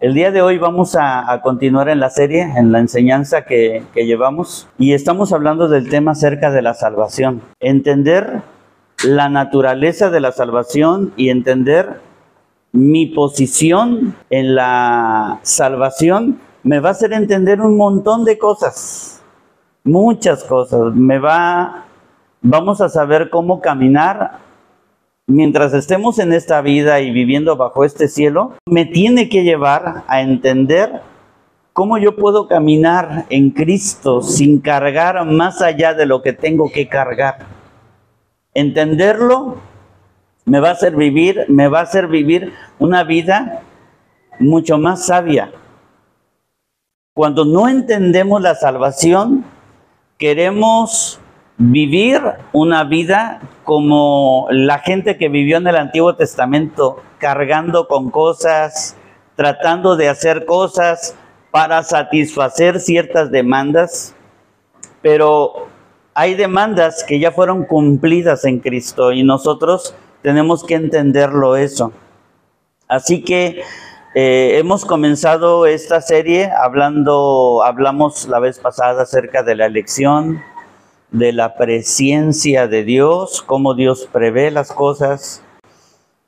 El día de hoy vamos a, continuar en la serie, en la enseñanza que, que llevamos, y estamos hablando del tema acerca de la salvación. Entender la naturaleza de la salvación y entender mi posición en la salvación me va a hacer entender un montón de cosas, muchas cosas. Me va, vamos a saber cómo caminar mientras estemos en esta vida y viviendo bajo este cielo, me tiene que llevar a entender cómo yo puedo caminar en Cristo sin cargar más allá de lo que tengo que cargar. Entenderlo me va a hacer vivir, me va a hacer vivir una vida mucho más sabia. Cuando no entendemos la salvación, queremos vivir una vida como la gente que vivió en el Antiguo Testamento, cargando con cosas, tratando de hacer cosas para satisfacer ciertas demandas, pero hay demandas que ya fueron cumplidas en Cristo y nosotros tenemos que entenderlo eso. Así que eh, hemos comenzado esta serie hablando, hablamos la vez pasada acerca de la elección, de la presencia de Dios, cómo Dios prevé las cosas.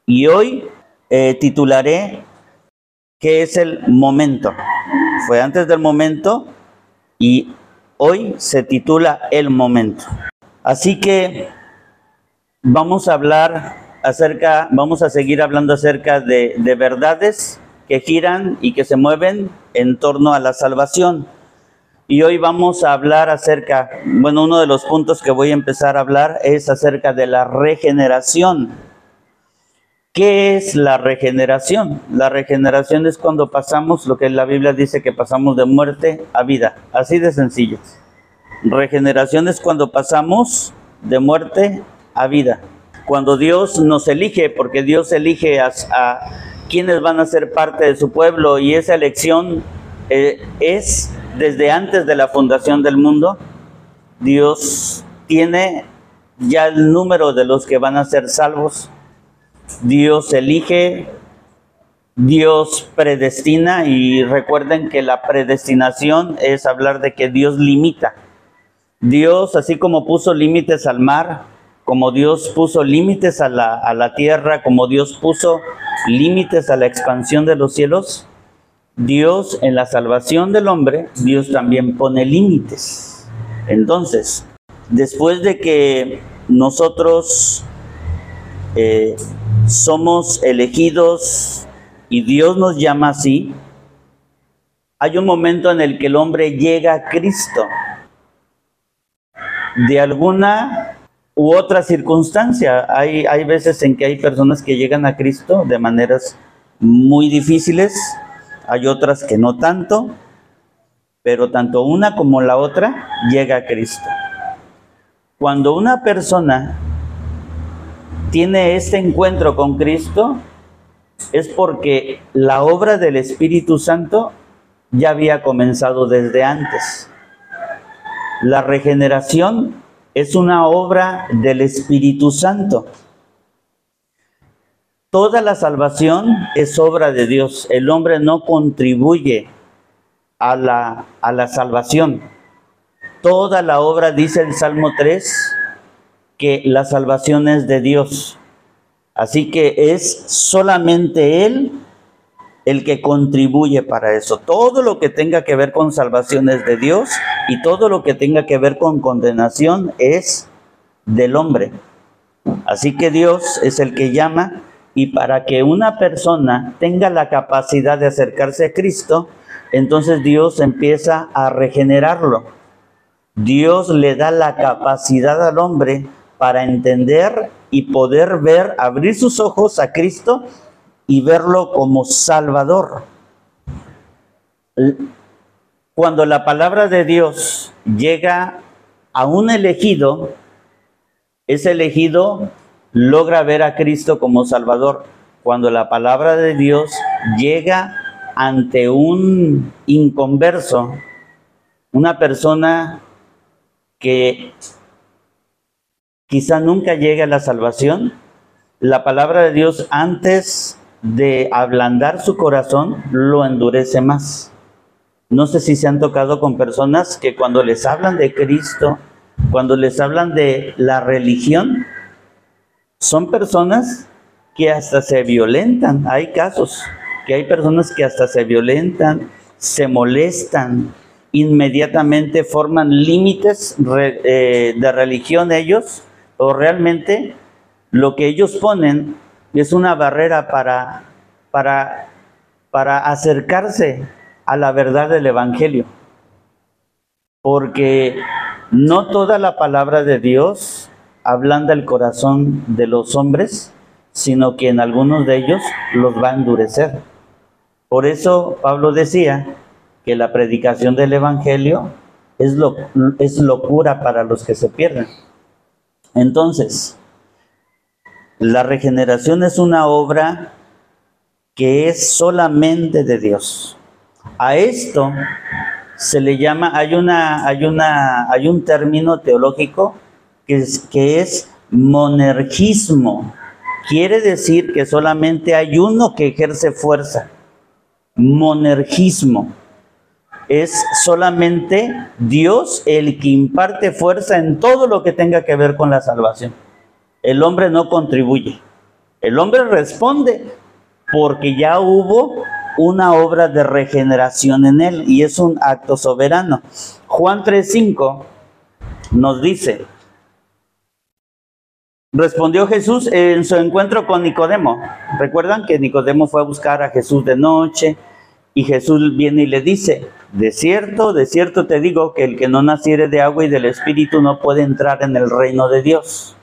Y hoy eh, titularé ¿Qué es el momento? Fue antes del momento y hoy se titula El momento. Así que vamos a hablar acerca, vamos a seguir hablando acerca de, de verdades que giran y que se mueven en torno a la salvación. Y hoy vamos a hablar acerca, bueno, uno de los puntos que voy a empezar a hablar es acerca de la regeneración. ¿Qué es la regeneración? La regeneración es cuando pasamos lo que la Biblia dice que pasamos de muerte a vida, así de sencillo. Regeneración es cuando pasamos de muerte a vida. Cuando Dios nos elige, porque Dios elige a, quienes van a ser parte de su pueblo y esa elección eh, es desde antes de la fundación del mundo, Dios tiene ya el número de los que van a ser salvos. Dios elige, Dios predestina y recuerden que la predestinación es hablar de que Dios limita. Dios, así como puso límites al mar, como Dios puso límites a la, a la tierra, como Dios puso límites a la expansión de los cielos, Dios en la salvación del hombre, Dios también pone límites. Entonces, después de que nosotros eh, somos elegidos y Dios nos llama así, hay un momento en el que el hombre llega a Cristo. De alguna u otra circunstancia, hay, hay veces en que hay personas que llegan a Cristo de maneras muy difíciles, hay otras que no tanto, pero tanto una como la otra llega a Cristo. Cuando una persona tiene este encuentro con Cristo, es porque la obra del Espíritu Santo ya había comenzado desde antes. La regeneración es una obra del Espíritu Santo. Toda la salvación es obra de Dios. El hombre no contribuye a la, a la salvación. Toda la obra, dice el Salmo 3, que la salvación es de Dios. Así que es solamente Él el que contribuye para eso. Todo lo que tenga que ver con salvación es de Dios y todo lo que tenga que ver con condenación es del hombre. Así que Dios es el que llama y para que una persona tenga la capacidad de acercarse a Cristo, entonces Dios empieza a regenerarlo. Dios le da la capacidad al hombre para entender y poder ver, abrir sus ojos a Cristo y verlo como Salvador. Cuando la palabra de Dios llega a un elegido, ese elegido logra ver a Cristo como Salvador. Cuando la palabra de Dios llega ante un inconverso, una persona que quizá nunca llegue a la salvación, la palabra de Dios antes de ablandar su corazón, lo endurece más. No sé si se han tocado con personas que cuando les hablan de Cristo, cuando les hablan de la religión, son personas que hasta se violentan. Hay casos que hay personas que hasta se violentan, se molestan, inmediatamente forman límites eh, de religión ellos, o realmente lo que ellos ponen es una barrera para, para, para acercarse a la verdad del Evangelio. Porque no toda la palabra de Dios ablanda el corazón de los hombres, sino que en algunos de ellos los va a endurecer. Por eso Pablo decía que la predicación del Evangelio es, lo, es locura para los que se pierden. Entonces, la regeneración es una obra que es solamente de Dios. A esto se le llama, hay, una, hay, una, hay un término teológico que es, monergismo. Quiere decir que solamente hay uno que ejerce fuerza. Monergismo. Es solamente Dios el que imparte fuerza en todo lo que tenga que ver con la salvación. El hombre no contribuye. El hombre responde porque ya hubo una obra de regeneración en él y es un acto soberano. Juan 3:5 nos dice, respondió Jesús en su encuentro con Nicodemo. Recuerdan que Nicodemo fue a buscar a Jesús de noche y Jesús viene y le dice, de cierto, de cierto te digo que el que no naciere de agua y del Espíritu no puede entrar en el reino de Dios.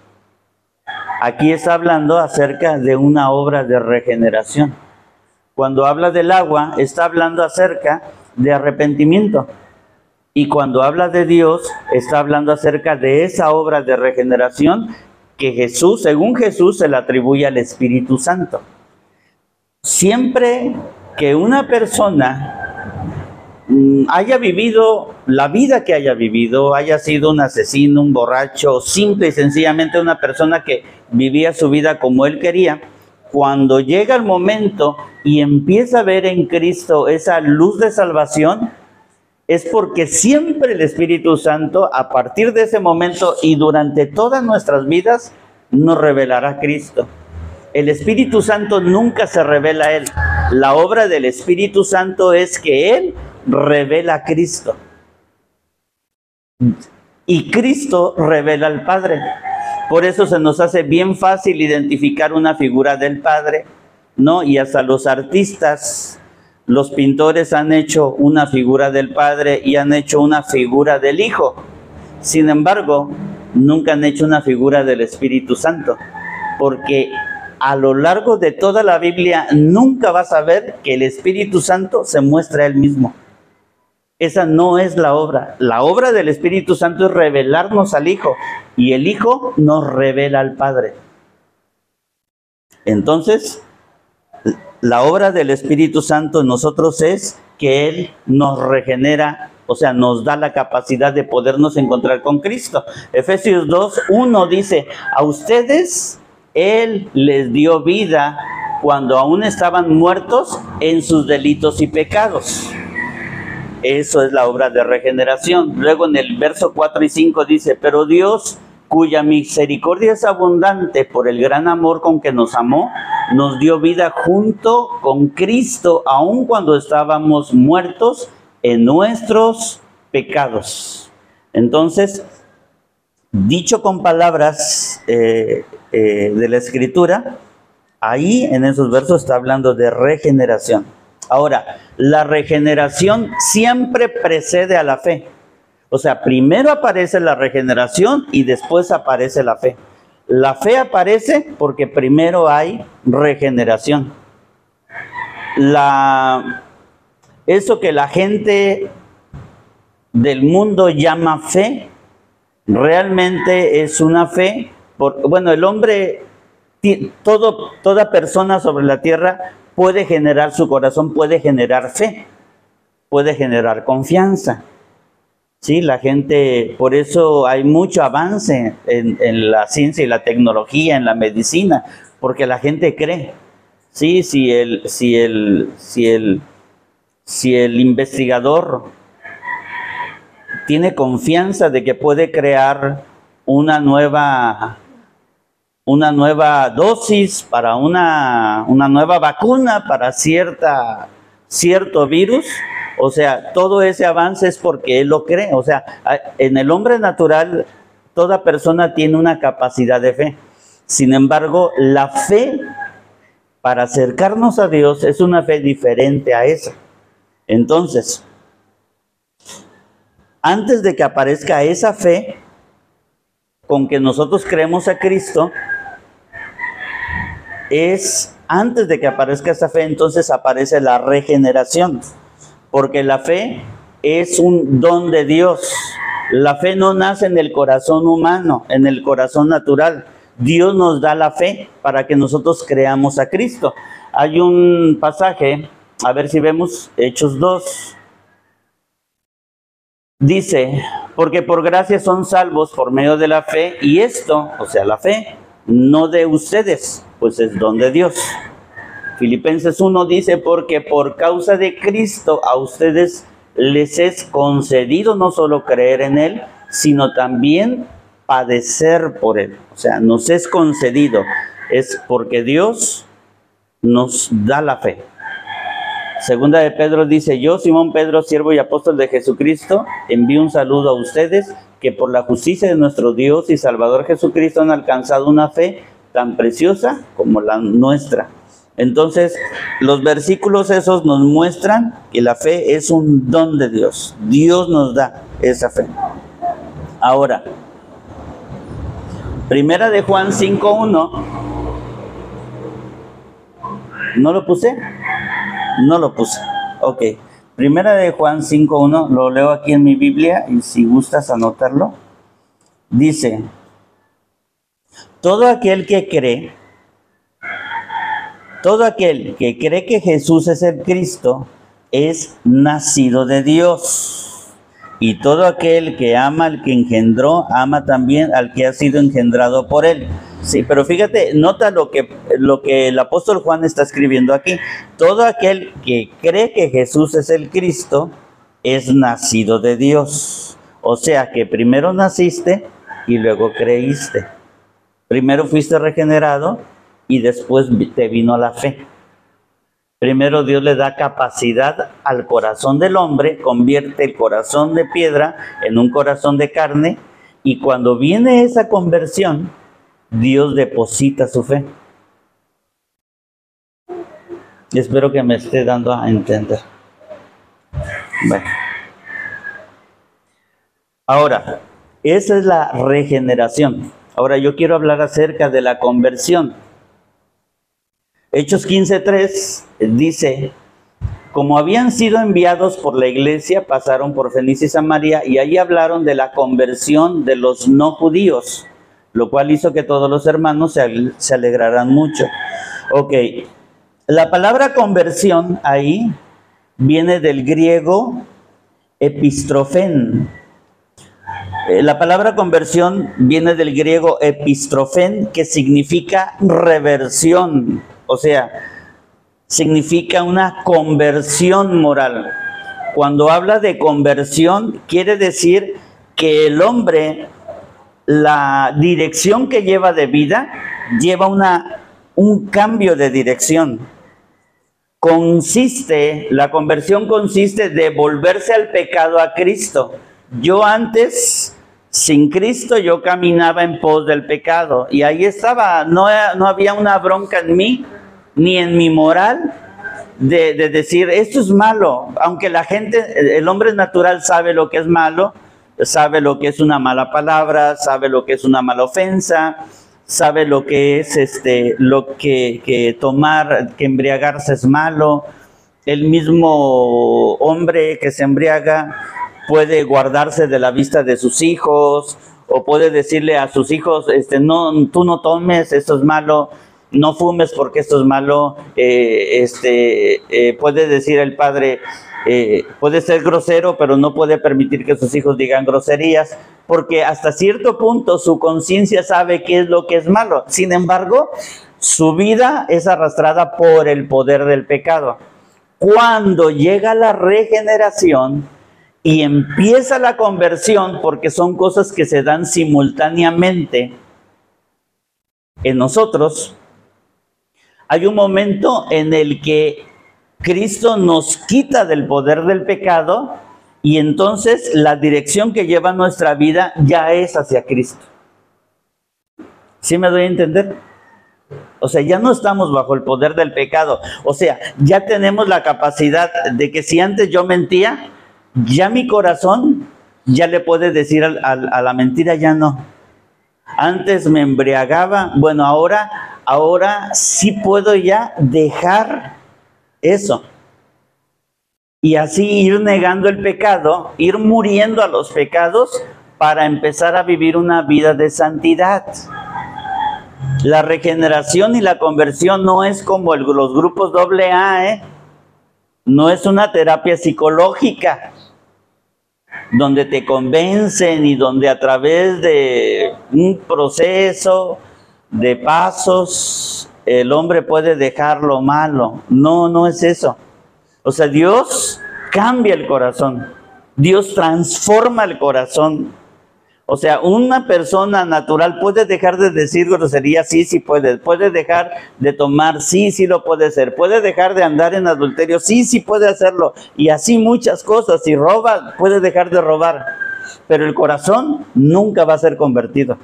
Aquí está hablando acerca de una obra de regeneración. Cuando habla del agua, está hablando acerca de arrepentimiento. Y cuando habla de Dios, está hablando acerca de esa obra de regeneración que Jesús, según Jesús, se le atribuye al Espíritu Santo. Siempre que una persona Mm, haya vivido la vida que haya vivido, haya sido un asesino, un borracho, simple y sencillamente una persona que vivía su vida como él quería, cuando llega el momento y empieza a ver en Cristo esa luz de salvación, es porque siempre el Espíritu Santo, a partir de ese momento y durante todas nuestras vidas, nos revelará a Cristo. El Espíritu Santo nunca se revela a Él. La obra del Espíritu Santo es que Él revela a Cristo. Y Cristo revela al Padre. Por eso se nos hace bien fácil identificar una figura del Padre, ¿no? Y hasta los artistas, los pintores han hecho una figura del Padre y han hecho una figura del Hijo. Sin embargo, nunca han hecho una figura del Espíritu Santo, porque a lo largo de toda la Biblia nunca vas a ver que el Espíritu Santo se muestra él mismo. Esa no es la obra. La obra del Espíritu Santo es revelarnos al Hijo y el Hijo nos revela al Padre. Entonces, la obra del Espíritu Santo en nosotros es que Él nos regenera, o sea, nos da la capacidad de podernos encontrar con Cristo. Efesios 2, 1 dice, a ustedes Él les dio vida cuando aún estaban muertos en sus delitos y pecados. Eso es la obra de regeneración. Luego en el verso 4 y 5 dice, pero Dios, cuya misericordia es abundante por el gran amor con que nos amó, nos dio vida junto con Cristo, aun cuando estábamos muertos en nuestros pecados. Entonces, dicho con palabras eh, eh, de la escritura, ahí en esos versos está hablando de regeneración. Ahora, la regeneración siempre precede a la fe. O sea, primero aparece la regeneración y después aparece la fe. La fe aparece porque primero hay regeneración. La, eso que la gente del mundo llama fe, realmente es una fe. Por, bueno, el hombre, todo, toda persona sobre la tierra puede generar su corazón, puede generar fe, puede generar confianza. Sí, la gente, por eso hay mucho avance en, la ciencia y la tecnología, en la medicina, porque la gente cree. Sí, si el, si el, si el, si el investigador tiene confianza de que puede crear una nueva, una nueva dosis para una, una nueva vacuna para cierta, cierto virus, o sea, todo ese avance es porque él lo cree. O sea, en el hombre natural, toda persona tiene una capacidad de fe. Sin embargo, la fe para acercarnos a Dios es una fe diferente a esa. Entonces, antes de que aparezca esa fe con que nosotros creemos a Cristo, es antes de que aparezca esa fe, entonces aparece la regeneración, porque la fe es un don de Dios. La fe no nace en el corazón humano, en el corazón natural. Dios nos da la fe para que nosotros creamos a Cristo. Hay un pasaje, a ver si vemos Hechos 2. Dice, porque por gracia son salvos por medio de la fe, y esto, o sea, la fe, no de ustedes, pues es don de Dios. Filipenses 1 dice, porque por causa de Cristo a ustedes les es concedido no solo creer en Él, sino también padecer por Él. O sea, nos es concedido. Es porque Dios nos da la fe. Segunda de Pedro dice, yo, Simón Pedro, siervo y apóstol de Jesucristo, envío un saludo a ustedes que por la justicia de nuestro Dios y Salvador Jesucristo han alcanzado una fe tan preciosa como la nuestra. Entonces, los versículos esos nos muestran que la fe es un don de Dios. Dios nos da esa fe. Ahora, Primera de Juan 5.1. ¿No lo puse? No lo puse. Ok. Primera de Juan 5.1, lo leo aquí en mi Biblia y si gustas anotarlo. Dice, todo aquel que cree, todo aquel que cree que Jesús es el Cristo, es nacido de Dios. Y todo aquel que ama al que engendró, ama también al que ha sido engendrado por él. Sí, pero fíjate, nota lo que, lo que el apóstol Juan está escribiendo aquí. Todo aquel que cree que Jesús es el Cristo es nacido de Dios. O sea que primero naciste y luego creíste. Primero fuiste regenerado y después te vino la fe. Primero Dios le da capacidad al corazón del hombre, convierte el corazón de piedra en un corazón de carne y cuando viene esa conversión, Dios deposita su fe. Espero que me esté dando a entender. Bueno. Entonces, esa es la regeneración. Ahora yo quiero hablar acerca de la conversión. Hechos 15.3 dice, como habían sido enviados por la iglesia, pasaron por Fenicia y Samaria y allí hablaron de la conversión de los no judíos, lo cual hizo que todos los hermanos se, se alegraran mucho. Ok, la palabra conversión ahí viene del griego epistrofen. Eh, la palabra conversión viene del griego epistrofen, que significa reversión o sea, significa una conversión moral. Cuando habla de conversión, quiere decir que el hombre, la dirección que lleva de vida, lleva una, un cambio de dirección. Consiste, la conversión consiste de volverse al pecado a Cristo. Yo antes sin Cristo yo caminaba en pos del pecado y ahí estaba, no, no había una bronca en mí, ni en mi moral de, decir, esto es malo, aunque la gente, el hombre natural sabe lo que es malo, sabe lo que es una mala palabra, sabe lo que es una mala ofensa, sabe lo que es este, lo que, que tomar, que embriagarse es malo. El mismo hombre que se embriaga puede guardarse de la vista de sus hijos o puede decirle a sus hijos, este, no, tú no tomes, esto es malo no fumes porque esto es malo, eh, este, eh, puede decir el padre, eh, puede ser grosero, pero no puede permitir que sus hijos digan groserías, porque hasta cierto punto su conciencia sabe qué es lo que es malo. Sin embargo, su vida es arrastrada por el poder del pecado. Cuando llega la regeneración y empieza la conversión, porque son cosas que se dan simultáneamente en nosotros, hay un momento en el que Cristo nos quita del poder del pecado y entonces la dirección que lleva nuestra vida ya es hacia Cristo. ¿Sí me doy a entender? O sea, ya no estamos bajo el poder del pecado. O sea, ya tenemos la capacidad de que si antes yo mentía, ya mi corazón ya le puede decir a, la mentira, ya no. Antes me embriagaba, bueno, ahora, ahora sí puedo ya dejar eso. Y así ir negando el pecado, ir muriendo a los pecados para empezar a vivir una vida de santidad. La regeneración y la conversión no es como los grupos AA, ¿eh? no es una terapia psicológica donde te convencen y donde a través de un proceso de pasos el hombre puede dejar lo malo. No, no es eso. O sea, Dios cambia el corazón. Dios transforma el corazón. O sea, una persona natural puede dejar de decir grosería, sí, sí puede. Puede dejar de tomar, sí, sí lo puede hacer. Puede dejar de andar en adulterio, sí, sí puede hacerlo. Y así muchas cosas. Si roba, puede dejar de robar. Pero el corazón nunca va a ser convertido.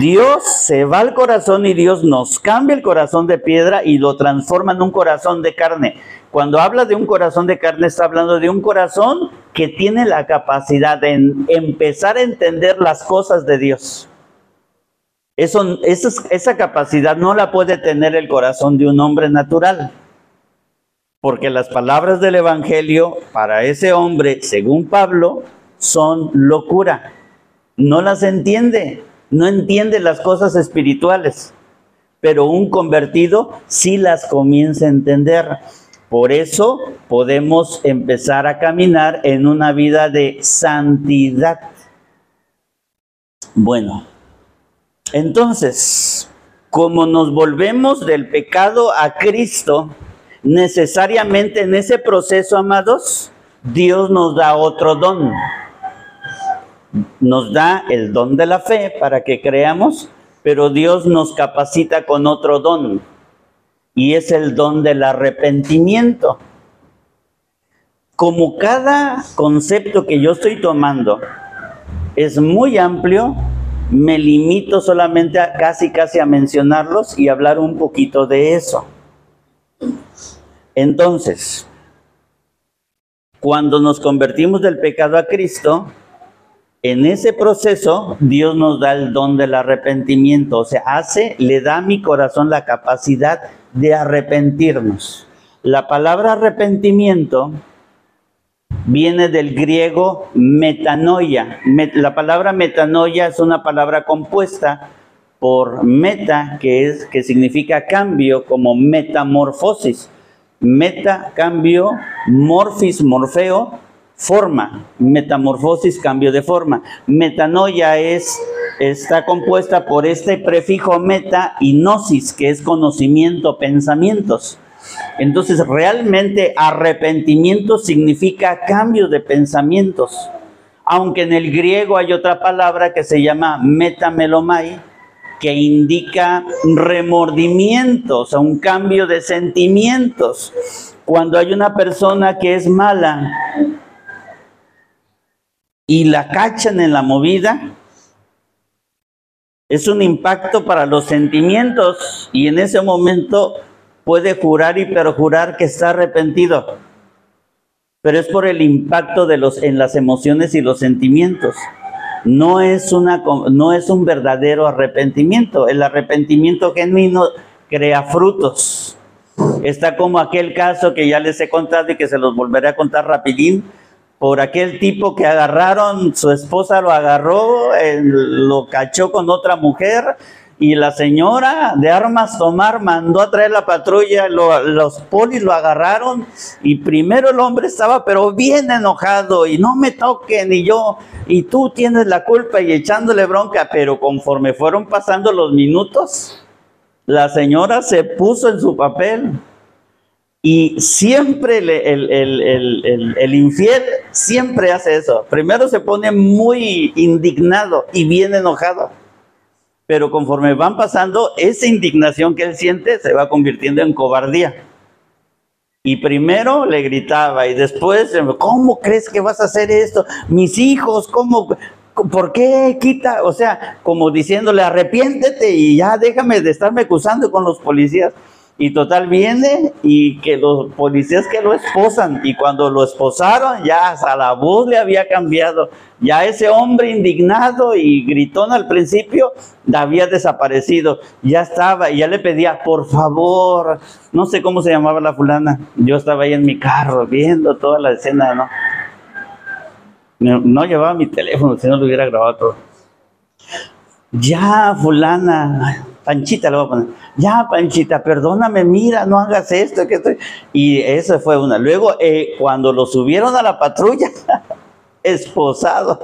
Dios se va al corazón y Dios nos cambia el corazón de piedra y lo transforma en un corazón de carne. Cuando habla de un corazón de carne, está hablando de un corazón que tiene la capacidad de empezar a entender las cosas de Dios. Esa capacidad no la puede tener el corazón de un hombre natural. Porque las palabras del Evangelio para ese hombre, según Pablo, son locura. No las entiende no entiende las cosas espirituales, pero un convertido sí las comienza a entender. Por eso podemos empezar a caminar en una vida de santidad. Bueno, entonces, como nos volvemos del pecado a Cristo, necesariamente en ese proceso, amados, Dios nos da otro don nos da el don de la fe para que creamos, pero Dios nos capacita con otro don, y es el don del arrepentimiento. Como cada concepto que yo estoy tomando es muy amplio, me limito solamente a casi casi a mencionarlos y hablar un poquito de eso. Entonces, cuando nos convertimos del pecado a Cristo, en ese proceso, Dios nos da el don del arrepentimiento, o sea, hace, le da a mi corazón la capacidad de arrepentirnos. La palabra arrepentimiento viene del griego metanoia. La palabra metanoia es una palabra compuesta por meta, que, es, que significa cambio, como metamorfosis. Meta, cambio, morfis, morfeo, forma, metamorfosis, cambio de forma. Metanoia es, está compuesta por este prefijo meta y gnosis, que es conocimiento, pensamientos. Entonces, realmente arrepentimiento significa cambio de pensamientos. Aunque en el griego hay otra palabra que se llama metamelomai, que indica remordimiento, o sea, un cambio de sentimientos. Cuando hay una persona que es mala, y la cachan en la movida, es un impacto para los sentimientos y en ese momento puede jurar y perjurar que está arrepentido. Pero es por el impacto de los, en las emociones y los sentimientos. No es, una, no es un verdadero arrepentimiento. El arrepentimiento genuino crea frutos. Está como aquel caso que ya les he contado y que se los volveré a contar rapidín, por aquel tipo que agarraron, su esposa lo agarró, lo cachó con otra mujer y la señora de armas tomar mandó a traer la patrulla, los polis lo agarraron y primero el hombre estaba pero bien enojado y no me toquen y yo y tú tienes la culpa y echándole bronca, pero conforme fueron pasando los minutos, La señora se puso en su papel y siempre el, el, el, el, infiel siempre hace eso. Primero se pone muy indignado y bien enojado. Pero conforme van pasando, esa indignación que él siente se va convirtiendo en cobardía. Y primero le gritaba y después, ¿cómo crees que vas a hacer esto? Mis hijos, ¿cómo? ¿Por qué quita? O sea, como diciéndole, arrepiéntete y ya déjame de estarme acusando con los policías. Y total viene y que los policías que lo esposan y cuando lo esposaron ya hasta la voz le había cambiado. Ya ese hombre indignado y gritón al principio había desaparecido. Ya estaba y ya le pedía, por favor, no sé cómo se llamaba la fulana. Yo estaba ahí en mi carro viendo toda la escena, ¿no? No, llevaba mi teléfono, si no lo hubiera grabado todo. Ya, fulana, Panchita le voy a poner. Ya, Panchita, perdóname, mira, no hagas esto. Que. Y eso fue una. Luego, eh, cuando lo subieron a la patrulla, esposado,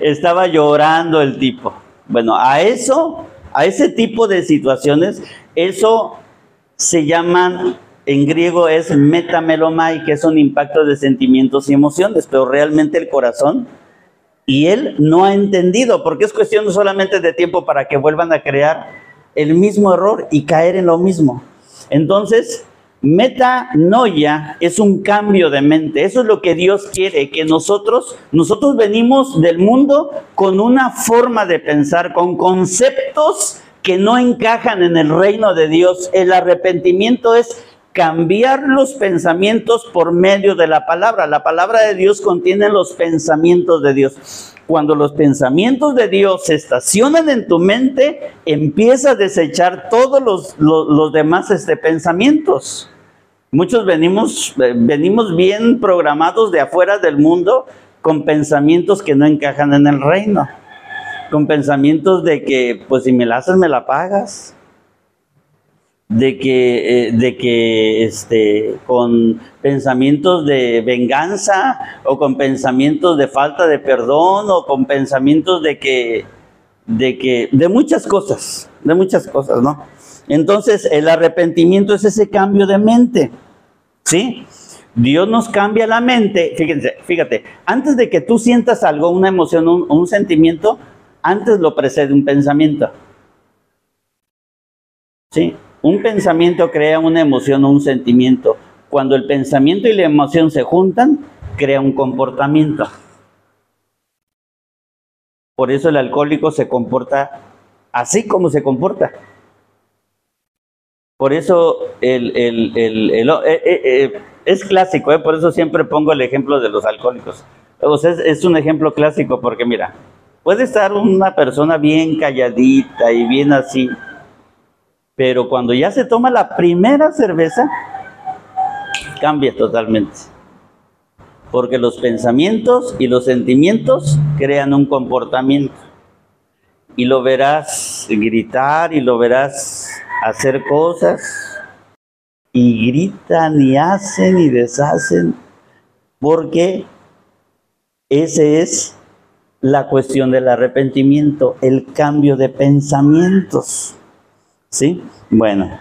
estaba llorando el tipo. Bueno, a eso, a ese tipo de situaciones, eso se llaman, en griego es metamelomai, que es un impacto de sentimientos y emociones, pero realmente el corazón y él no ha entendido, porque es cuestión solamente de tiempo para que vuelvan a crear el mismo error y caer en lo mismo. Entonces, metanoia es un cambio de mente. Eso es lo que Dios quiere, que nosotros, nosotros venimos del mundo con una forma de pensar, con conceptos que no encajan en el reino de Dios. El arrepentimiento es cambiar los pensamientos por medio de la palabra. La palabra de Dios contiene los pensamientos de Dios. Cuando los pensamientos de Dios se estacionan en tu mente, empieza a desechar todos los, demás este, pensamientos. Muchos venimos, eh, venimos bien programados de afuera del mundo con pensamientos que no encajan en el reino. Con pensamientos de que, pues si me la haces, me la pagas de que, eh, de que este, con pensamientos de venganza o con pensamientos de falta de perdón o con pensamientos de que, de que, de muchas cosas, de muchas cosas, ¿no? Entonces, el arrepentimiento es ese cambio de mente, ¿sí? Dios nos cambia la mente, fíjense, fíjate, antes de que tú sientas algo, una emoción, un, un sentimiento, antes lo precede un pensamiento. ¿Sí? Un pensamiento crea una emoción o un sentimiento. Cuando el pensamiento y la emoción se juntan, crea un comportamiento. Por eso el alcohólico se comporta así como se comporta. Por eso el, eh, eh, eh, es clásico, por eso siempre pongo el ejemplo de los alcohólicos. O sea, es un ejemplo clásico porque mira, puede estar una persona bien calladita y bien así, pero cuando ya se toma la primera cerveza, cambia totalmente. Porque los pensamientos y los sentimientos crean un comportamiento. Y lo verás gritar y lo verás hacer cosas. Y gritan y hacen y deshacen. Porque ese es la cuestión del arrepentimiento, el cambio de pensamientos. ¿Sí? Bueno,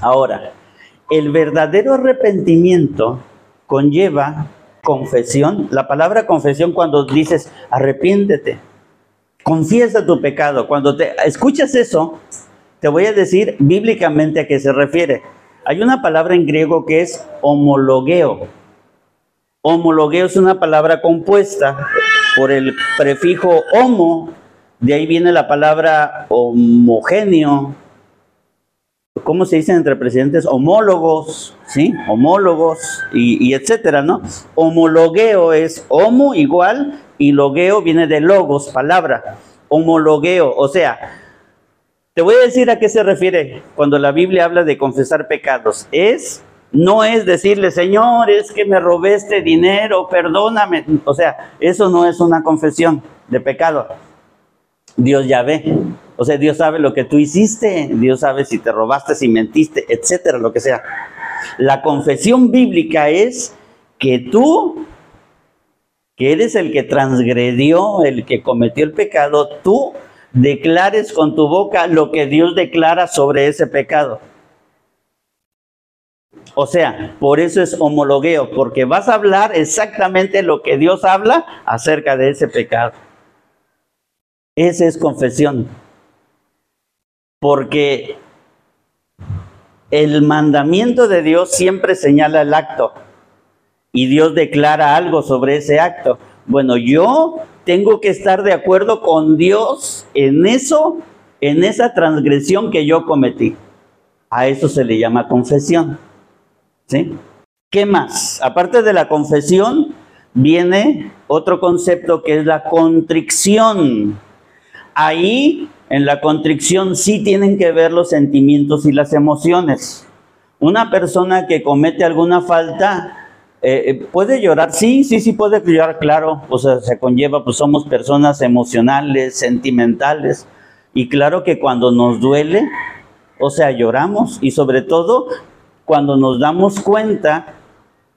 ahora, el verdadero arrepentimiento conlleva confesión. La palabra confesión cuando dices arrepiéntete, confiesa tu pecado. Cuando te escuchas eso, te voy a decir bíblicamente a qué se refiere. Hay una palabra en griego que es homologueo. Homologueo es una palabra compuesta por el prefijo homo, de ahí viene la palabra homogéneo, ¿cómo se dicen entre presidentes? Homólogos, ¿sí? Homólogos y, etcétera, ¿no? Homologueo es homo igual y logueo viene de logos, palabra. Homologueo, o sea, te voy a decir a qué se refiere cuando la Biblia habla de confesar pecados. Es, no es decirle, Señor, es que me robé este dinero, perdóname. O sea, eso no es una confesión de pecado. Dios ya ve. O sea, Dios sabe lo que tú hiciste, Dios sabe si te robaste, si mentiste, etcétera, lo que sea. La confesión bíblica es que tú, que eres el que transgredió, el que cometió el pecado, tú declares con tu boca lo que Dios declara sobre ese pecado. O sea, por eso es homologueo, porque vas a hablar exactamente lo que Dios habla acerca de ese pecado. Esa es confesión. Porque el mandamiento de Dios siempre señala el acto y Dios declara algo sobre ese acto. Bueno, yo tengo que estar de acuerdo con Dios en eso, en esa transgresión que yo cometí. A eso se le llama confesión. ¿Sí? ¿Qué más? Aparte de la confesión, viene otro concepto que es la contrición. Ahí, en la contrición, sí tienen que ver los sentimientos y las emociones. Una persona que comete alguna falta eh, eh, ¿Puede llorar? Sí, sí, sí puede llorar, claro. O sea, se conlleva, pues somos personas emocionales, sentimentales. Y claro que cuando nos duele, o sea, lloramos. Y sobre todo, cuando nos damos cuenta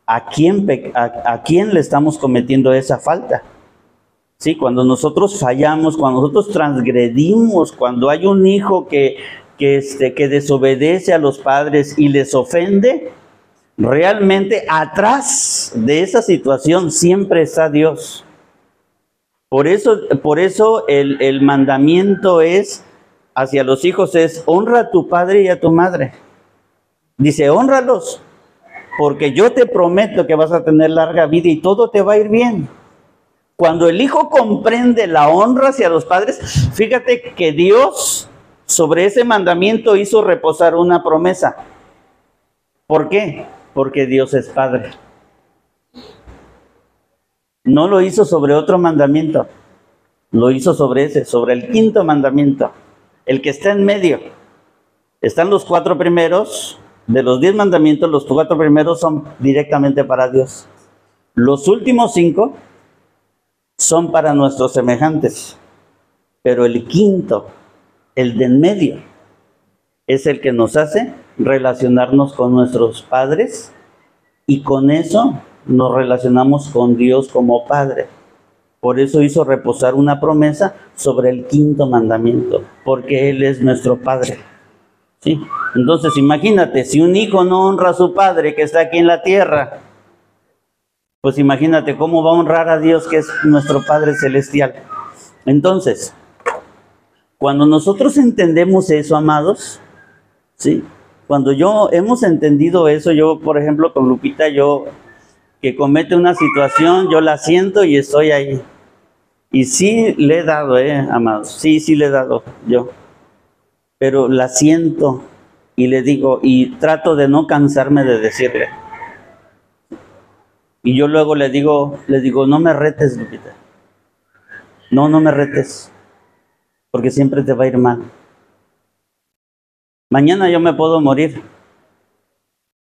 a quién, a, quién le estamos cometiendo esa falta. Sí, cuando nosotros fallamos, cuando nosotros transgredimos, cuando hay un hijo que, este, que desobedece a los padres y les ofende, Realmente atrás de esa situación siempre está Dios. Por eso, por eso el, el mandamiento es hacia los hijos es honra a tu padre y a tu madre. Dice, honralos, porque yo te prometo que vas a tener larga vida y todo te va a ir bien. Cuando el hijo comprende la honra hacia los padres, fíjate que Dios sobre ese mandamiento hizo reposar una promesa. ¿Por qué? porque Dios es Padre. No lo hizo sobre otro mandamiento, lo hizo sobre ese, sobre el quinto mandamiento, el que está en medio. Están los cuatro primeros, de los diez mandamientos, los cuatro primeros son directamente para Dios. Los últimos cinco son para nuestros semejantes, pero el quinto, el de en medio, es el que nos hace relacionarnos con nuestros padres y con eso nos relacionamos con Dios como Padre. Por eso hizo reposar una promesa sobre el quinto mandamiento, porque Él es nuestro Padre. ¿Sí? Entonces imagínate, si un hijo no honra a su Padre que está aquí en la tierra, pues imagínate cómo va a honrar a Dios que es nuestro Padre Celestial. Entonces, cuando nosotros entendemos eso, amados, ¿sí? Cuando yo hemos entendido eso, yo, por ejemplo, con Lupita, yo que comete una situación, yo la siento y estoy ahí. Y sí le he dado, eh, amados, sí, sí le he dado yo. Pero la siento y le digo, y trato de no cansarme de decirle. Y yo luego le digo, le digo, no me retes, Lupita. No, no me retes, porque siempre te va a ir mal. Mañana yo me puedo morir.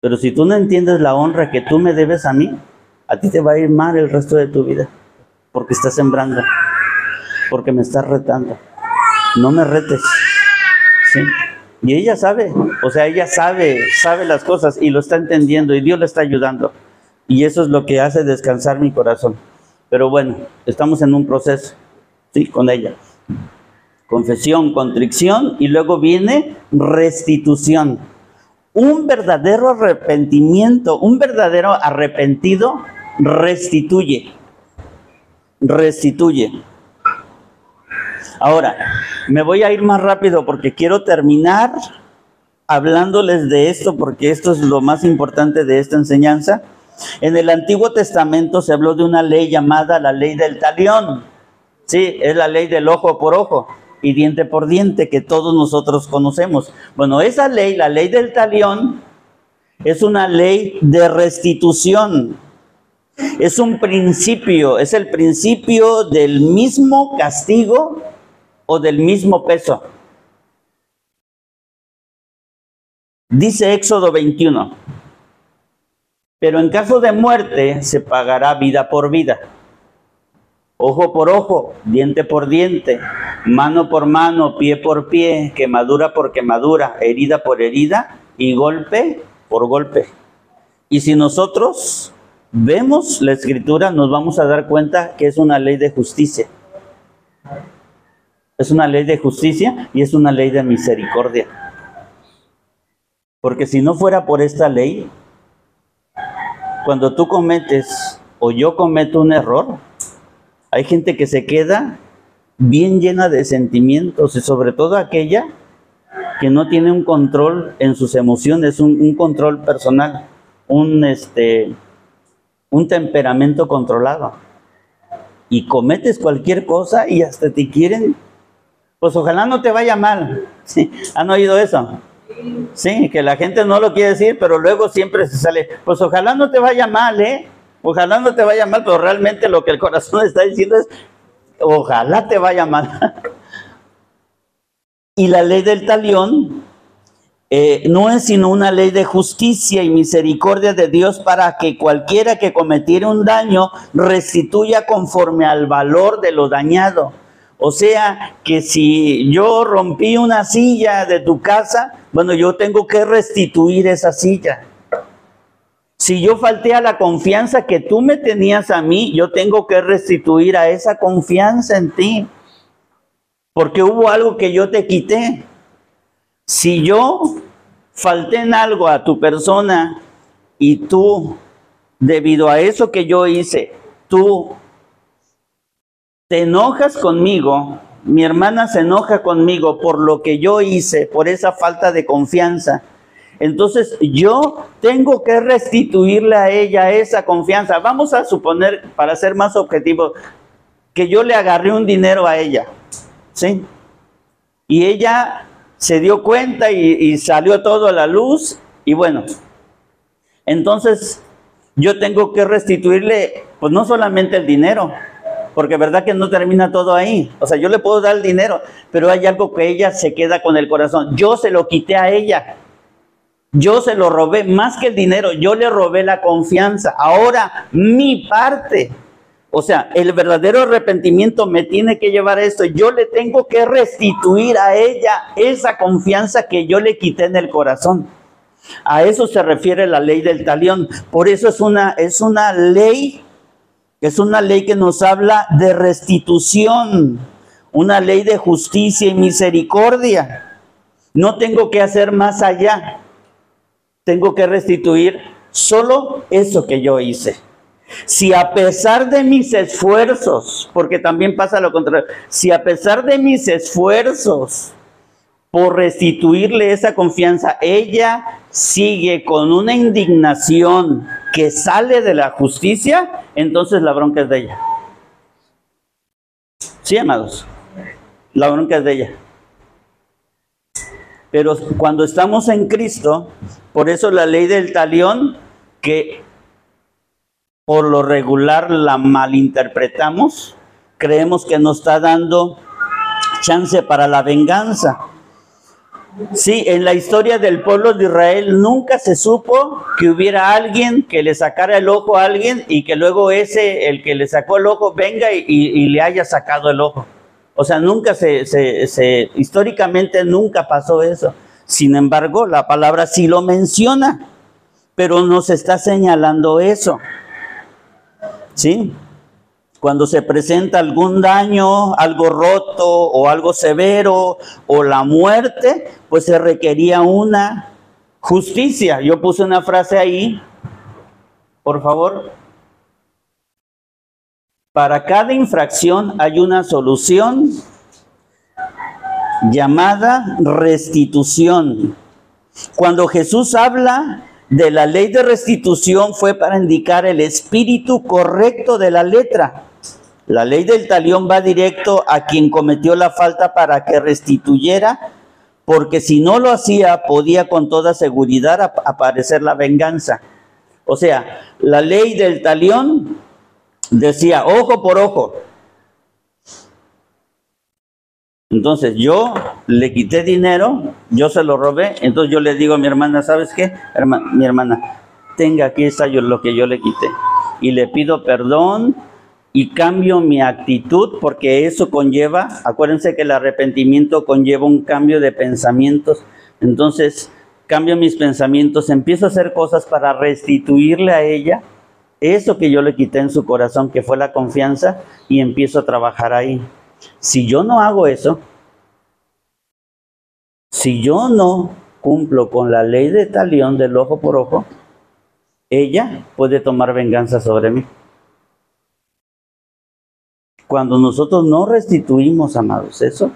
Pero si tú no entiendes la honra que tú me debes a mí, a ti te va a ir mal el resto de tu vida. Porque estás sembrando. Porque me estás retando. No me retes. ¿Sí? Y ella sabe, o sea, ella sabe, sabe las cosas y lo está entendiendo y Dios le está ayudando. Y eso es lo que hace descansar mi corazón. Pero bueno, estamos en un proceso, sí, con ella confesión, contrición y luego viene restitución. Un verdadero arrepentimiento, un verdadero arrepentido restituye. Restituye. Ahora, me voy a ir más rápido porque quiero terminar hablándoles de esto porque esto es lo más importante de esta enseñanza. En el Antiguo Testamento se habló de una ley llamada la ley del talión. Sí, es la ley del ojo por ojo y diente por diente que todos nosotros conocemos. Bueno, esa ley, la ley del talión, es una ley de restitución. Es un principio, es el principio del mismo castigo o del mismo peso. Dice Éxodo 21, pero en caso de muerte se pagará vida por vida ojo por ojo, diente por diente, mano por mano, pie por pie, quemadura por quemadura, herida por herida y golpe por golpe. Y si nosotros vemos la escritura, nos vamos a dar cuenta que es una ley de justicia. es una ley de justicia y es una ley de misericordia. Porque si no fuera por esta ley, cuando tú cometes o yo cometo un error, hay gente que se queda bien llena de sentimientos y sobre todo aquella que no tiene un control en sus emociones, un, control personal, un, este, un temperamento controlado. Y cometes cualquier cosa y hasta te quieren, pues ojalá no te vaya mal. ¿Han oído eso? Sí, que la gente no lo quiere decir, pero luego siempre se sale, pues ojalá no te vaya mal, ¿eh? Ojalá no te vaya mal, pero realmente lo que el corazón está diciendo es, ojalá te vaya mal. y la ley del talión eh, no es sino una ley de justicia y misericordia de Dios para que cualquiera que cometiera un daño restituya conforme al valor de lo dañado. O sea, que si yo rompí una silla de tu casa, bueno, yo tengo que restituir esa silla. Si yo falté a la confianza que tú me tenías a mí, yo tengo que restituir a esa confianza en ti. Porque hubo algo que yo te quité. Si yo falté en algo a tu persona y tú, debido a eso que yo hice, tú te enojas conmigo, mi hermana se enoja conmigo por lo que yo hice, por esa falta de confianza, entonces yo tengo que restituirle a ella esa confianza. Vamos a suponer, para ser más objetivo, que yo le agarré un dinero a ella, ¿sí? Y ella se dio cuenta y, y salió todo a la luz y bueno, entonces yo tengo que restituirle, pues no solamente el dinero, porque verdad que no termina todo ahí. O sea, yo le puedo dar el dinero, pero hay algo que ella se queda con el corazón. Yo se lo quité a ella. Yo se lo robé más que el dinero, yo le robé la confianza. Ahora mi parte, o sea, el verdadero arrepentimiento me tiene que llevar a esto. Yo le tengo que restituir a ella esa confianza que yo le quité en el corazón. A eso se refiere la ley del talión. Por eso es una, es una ley, es una ley que nos habla de restitución, una ley de justicia y misericordia. No tengo que hacer más allá tengo que restituir solo eso que yo hice. Si a pesar de mis esfuerzos, porque también pasa lo contrario, si a pesar de mis esfuerzos por restituirle esa confianza, ella sigue con una indignación que sale de la justicia, entonces la bronca es de ella. Sí, amados, la bronca es de ella. Pero cuando estamos en Cristo, por eso la ley del talión, que por lo regular la malinterpretamos, creemos que nos está dando chance para la venganza. Sí, en la historia del pueblo de Israel nunca se supo que hubiera alguien que le sacara el ojo a alguien y que luego ese, el que le sacó el ojo, venga y, le haya sacado el ojo. O sea, nunca se, se, históricamente nunca pasó eso. Sin embargo, la palabra sí lo menciona, pero nos está señalando eso. ¿Sí? Cuando se presenta algún daño, algo roto o algo severo o la muerte, pues se requería una justicia. Yo puse una frase ahí, por favor. Para cada infracción hay una solución llamada restitución. Cuando Jesús habla de la ley de restitución fue para indicar el espíritu correcto de la letra. La ley del talión va directo a quien cometió la falta para que restituyera, porque si no lo hacía podía con toda seguridad aparecer la venganza. O sea, la ley del talión decía ojo por ojo. Entonces yo le quité dinero, yo se lo robé, entonces yo le digo a mi hermana, ¿sabes qué? mi hermana, tenga aquí lo que yo le quité. Y le pido perdón y cambio mi actitud porque eso conlleva, acuérdense que el arrepentimiento conlleva un cambio de pensamientos. Entonces cambio mis pensamientos, empiezo a hacer cosas para restituirle a ella eso que yo le quité en su corazón, que fue la confianza, y empiezo a trabajar ahí. Si yo no hago eso, si yo no cumplo con la ley de talión del ojo por ojo, ella puede tomar venganza sobre mí. Cuando nosotros no restituimos, amados, eso,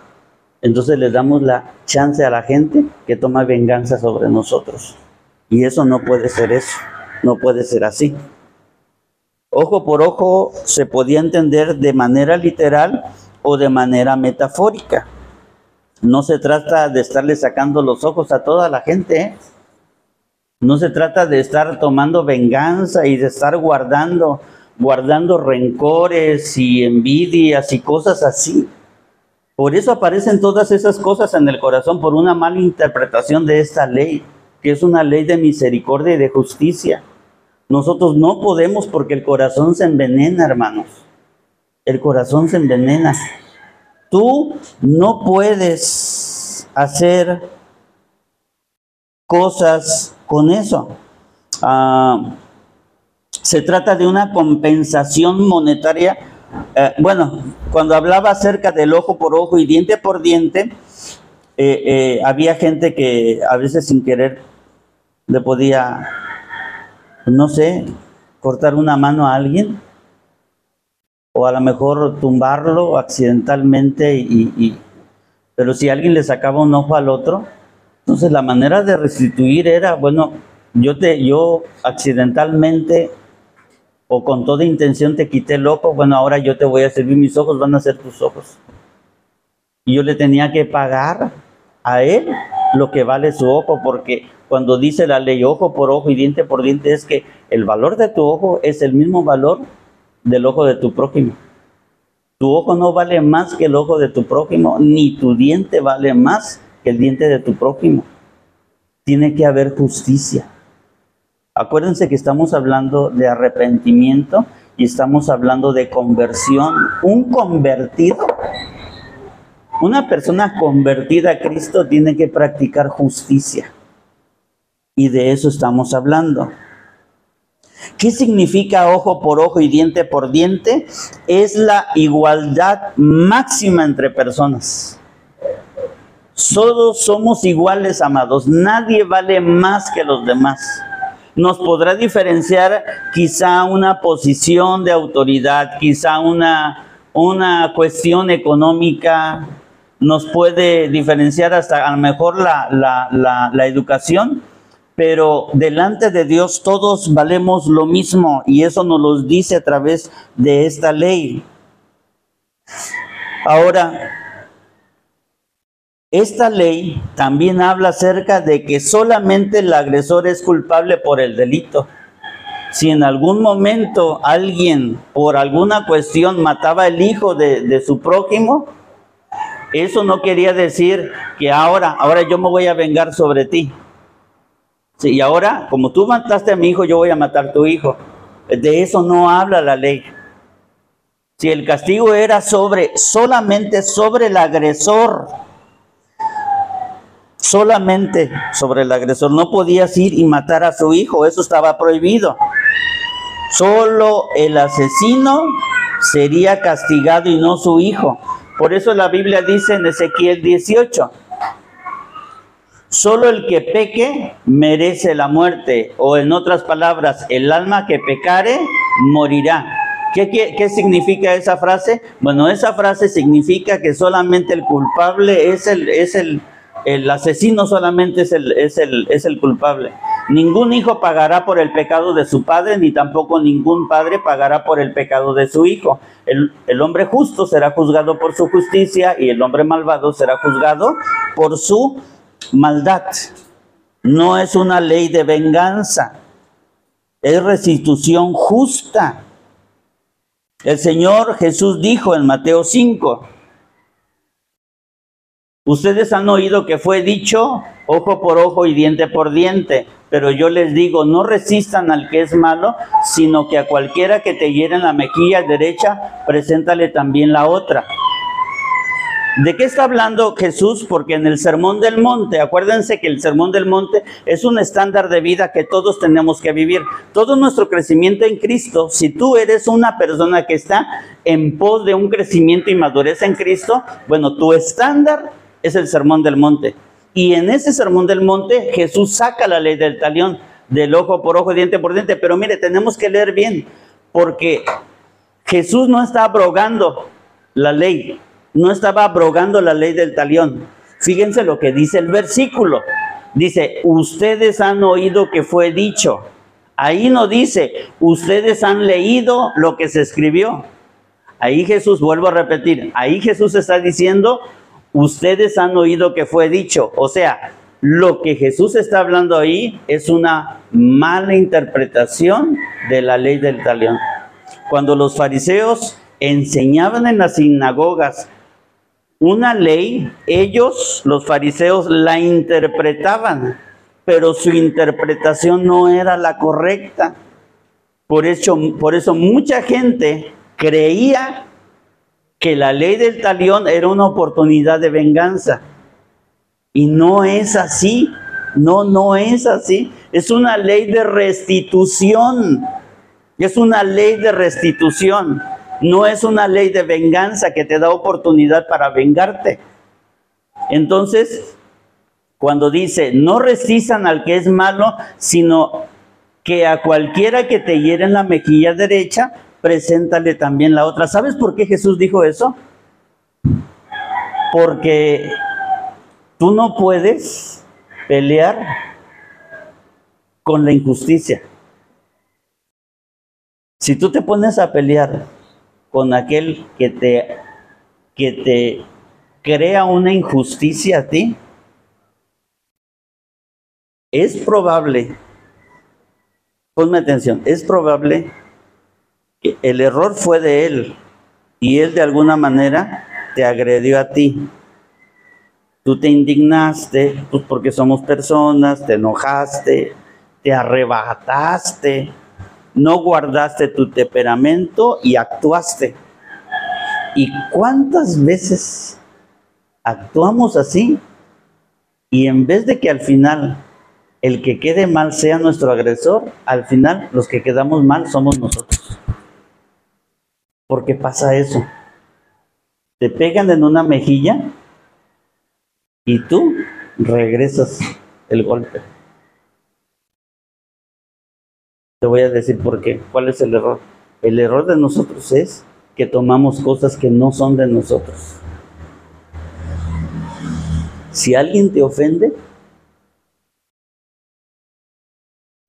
entonces le damos la chance a la gente que toma venganza sobre nosotros. Y eso no puede ser eso, no puede ser así. Ojo por ojo se podía entender de manera literal o de manera metafórica. No se trata de estarle sacando los ojos a toda la gente. ¿eh? No se trata de estar tomando venganza y de estar guardando, guardando rencores y envidias y cosas así. Por eso aparecen todas esas cosas en el corazón por una mala interpretación de esta ley, que es una ley de misericordia y de justicia. Nosotros no podemos porque el corazón se envenena, hermanos. El corazón se envenena. Tú no puedes hacer cosas con eso. Ah, se trata de una compensación monetaria. Eh, bueno, cuando hablaba acerca del ojo por ojo y diente por diente, eh, eh, había gente que a veces sin querer le podía, no sé, cortar una mano a alguien o a lo mejor tumbarlo accidentalmente y, pero si alguien le sacaba un ojo al otro, entonces la manera de restituir era, bueno, yo te yo accidentalmente o con toda intención te quité el ojo, bueno, ahora yo te voy a servir mis ojos, van a ser tus ojos. Y yo le tenía que pagar a él lo que vale su ojo, porque cuando dice la ley ojo por ojo y diente por diente es que el valor de tu ojo es el mismo valor del ojo de tu prójimo. Tu ojo no vale más que el ojo de tu prójimo, ni tu diente vale más que el diente de tu prójimo. Tiene que haber justicia. Acuérdense que estamos hablando de arrepentimiento y estamos hablando de conversión. Un convertido, una persona convertida a Cristo tiene que practicar justicia. Y de eso estamos hablando. ¿Qué significa ojo por ojo y diente por diente? Es la igualdad máxima entre personas. Todos somos iguales, amados. Nadie vale más que los demás. Nos podrá diferenciar quizá una posición de autoridad, quizá una, una cuestión económica, nos puede diferenciar hasta a lo mejor la, la, la educación, pero delante de Dios todos valemos lo mismo y eso nos lo dice a través de esta ley. Ahora, esta ley también habla acerca de que solamente el agresor es culpable por el delito. Si en algún momento alguien por alguna cuestión mataba el hijo de, su prójimo, eso no quería decir que ahora, ahora yo me voy a vengar sobre ti y ahora, como tú mataste a mi hijo, yo voy a matar a tu hijo. De eso no habla la ley. Si el castigo era sobre, solamente sobre el agresor, solamente sobre el agresor, no podías ir y matar a su hijo, eso estaba prohibido. Solo el asesino sería castigado y no su hijo. Por eso la Biblia dice en Ezequiel 18, Solo el que peque merece la muerte, o en otras palabras, el alma que pecare morirá. ¿Qué, qué, significa esa frase? Bueno, esa frase significa que solamente el culpable es el, es el, el asesino solamente es el, es, el, es el culpable. Ningún hijo pagará por el pecado de su padre, ni tampoco ningún padre pagará por el pecado de su hijo. El, el, hombre justo será juzgado por su justicia y el hombre malvado será juzgado por su maldad. No es una ley de venganza, es restitución justa. El Señor Jesús dijo en Mateo 5, ustedes han oído que fue dicho ojo por ojo y diente por diente, pero yo les digo, no resistan al que es malo, sino que a cualquiera que te hiera en la mejilla derecha, preséntale también la otra. ¿De qué está hablando Jesús? Porque en el Sermón del Monte, acuérdense que el Sermón del Monte es un estándar de vida que todos tenemos que vivir. Todo nuestro crecimiento en Cristo, si tú eres una persona que está en pos de un crecimiento y madurez en Cristo, bueno, tu estándar es el Sermón del Monte. Y en ese sermón del monte Jesús saca la ley del talión, del ojo por ojo, diente por diente. Pero mire, tenemos que leer bien, porque Jesús no está abrogando la ley, no estaba abrogando la ley del talión. Fíjense lo que dice el versículo. Dice, ustedes han oído que fue dicho. Ahí no dice, ustedes han leído lo que se escribió. Ahí Jesús, vuelvo a repetir, ahí Jesús está diciendo, ustedes han oído que fue dicho. O sea, lo que Jesús está hablando ahí es una mala interpretación de la ley del talión. Cuando los fariseos enseñaban en las sinagogas una ley, ellos, los fariseos, la interpretaban, pero su interpretación no era la correcta. Por eso, por eso mucha gente creía que la ley del talión era una oportunidad de venganza. Y no es así. No, no es así. Es una ley de restitución. Es una ley de restitución. No es una ley de venganza que te da oportunidad para vengarte. Entonces, cuando dice, no resistan al que es malo, sino que a cualquiera que te hiere en la mejilla derecha, preséntale también la otra. ¿Sabes por qué Jesús dijo eso? Porque tú no puedes pelear con la injusticia. Si tú te pones a pelear con aquel que te, que te crea una injusticia a ti, es probable, ponme atención, es probable el error fue de él y él de alguna manera te agredió a ti. Tú te indignaste, pues porque somos personas, te enojaste, te arrebataste, no guardaste tu temperamento y actuaste. ¿Y cuántas veces actuamos así? Y en vez de que al final el que quede mal sea nuestro agresor, al final los que quedamos mal somos nosotros. ¿Por qué pasa eso? Te pegan en una mejilla y tú regresas el golpe. Te voy a decir por qué. ¿Cuál es el error? El error de nosotros es que tomamos cosas que no son de nosotros. Si alguien te ofende,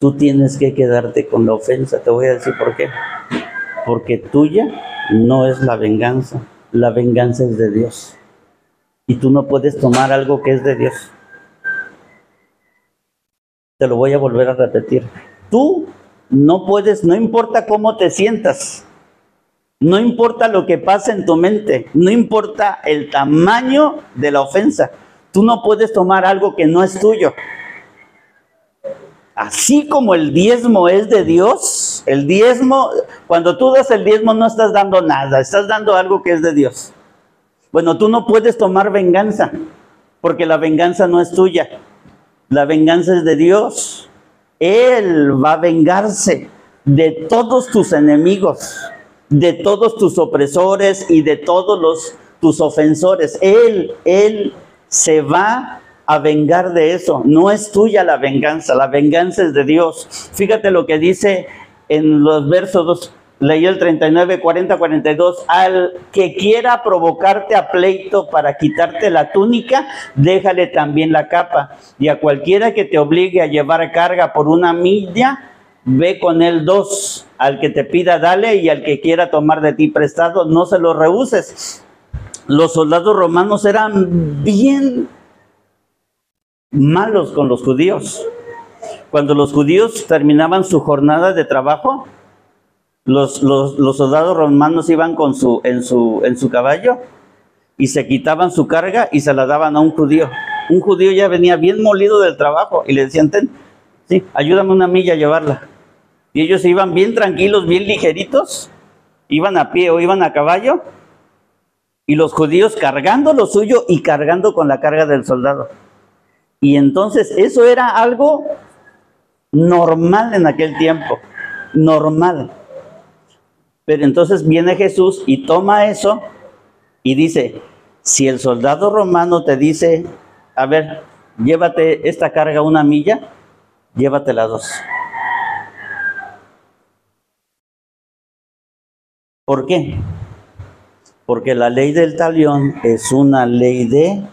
tú tienes que quedarte con la ofensa. Te voy a decir por qué. Porque tuya no es la venganza. La venganza es de Dios. Y tú no puedes tomar algo que es de Dios. Te lo voy a volver a repetir. Tú no puedes, no importa cómo te sientas, no importa lo que pase en tu mente, no importa el tamaño de la ofensa, tú no puedes tomar algo que no es tuyo. Así como el diezmo es de Dios, el diezmo, cuando tú das el diezmo no estás dando nada, estás dando algo que es de Dios. Bueno, tú no puedes tomar venganza, porque la venganza no es tuya, la venganza es de Dios. Él va a vengarse de todos tus enemigos, de todos tus opresores y de todos los, tus ofensores. Él, Él se va a vengar de eso. No es tuya la venganza, la venganza es de Dios. Fíjate lo que dice en los versos Leí el 39, 40, 42. Al que quiera provocarte a pleito para quitarte la túnica, déjale también la capa. Y a cualquiera que te obligue a llevar carga por una milla, ve con él dos. Al que te pida, dale. Y al que quiera tomar de ti prestado, no se lo rehuses. Los soldados romanos eran bien malos con los judíos. Cuando los judíos terminaban su jornada de trabajo, los, soldados romanos iban con su, en, su, en su caballo y se quitaban su carga y se la daban a un judío. Un judío ya venía bien molido del trabajo y le decían, sí, ayúdame una milla a llevarla. Y ellos iban bien tranquilos, bien ligeritos, iban a pie o iban a caballo, y los judíos cargando lo suyo y cargando con la carga del soldado. Y entonces eso era algo normal en aquel tiempo, normal. Pero entonces viene Jesús y toma eso y dice, si el soldado romano te dice, a ver, llévate esta carga una milla, llévatela dos. ¿Por qué? Porque la ley del talión es una ley de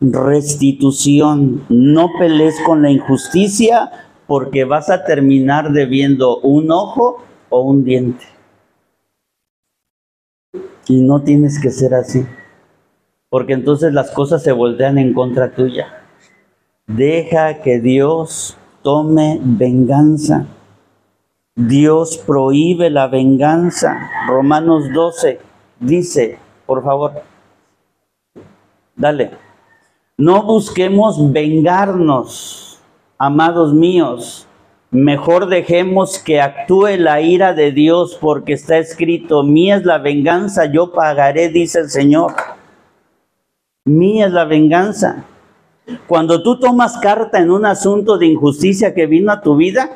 restitución. No pelees con la injusticia porque vas a terminar debiendo un ojo o un diente. Y no tienes que ser así, porque entonces las cosas se voltean en contra tuya. Deja que Dios tome venganza. Dios prohíbe la venganza. Romanos 12 dice, por favor, dale, no busquemos vengarnos, amados míos. Mejor dejemos que actúe la ira de Dios porque está escrito, mía es la venganza, yo pagaré, dice el Señor. Mía es la venganza. Cuando tú tomas carta en un asunto de injusticia que vino a tu vida,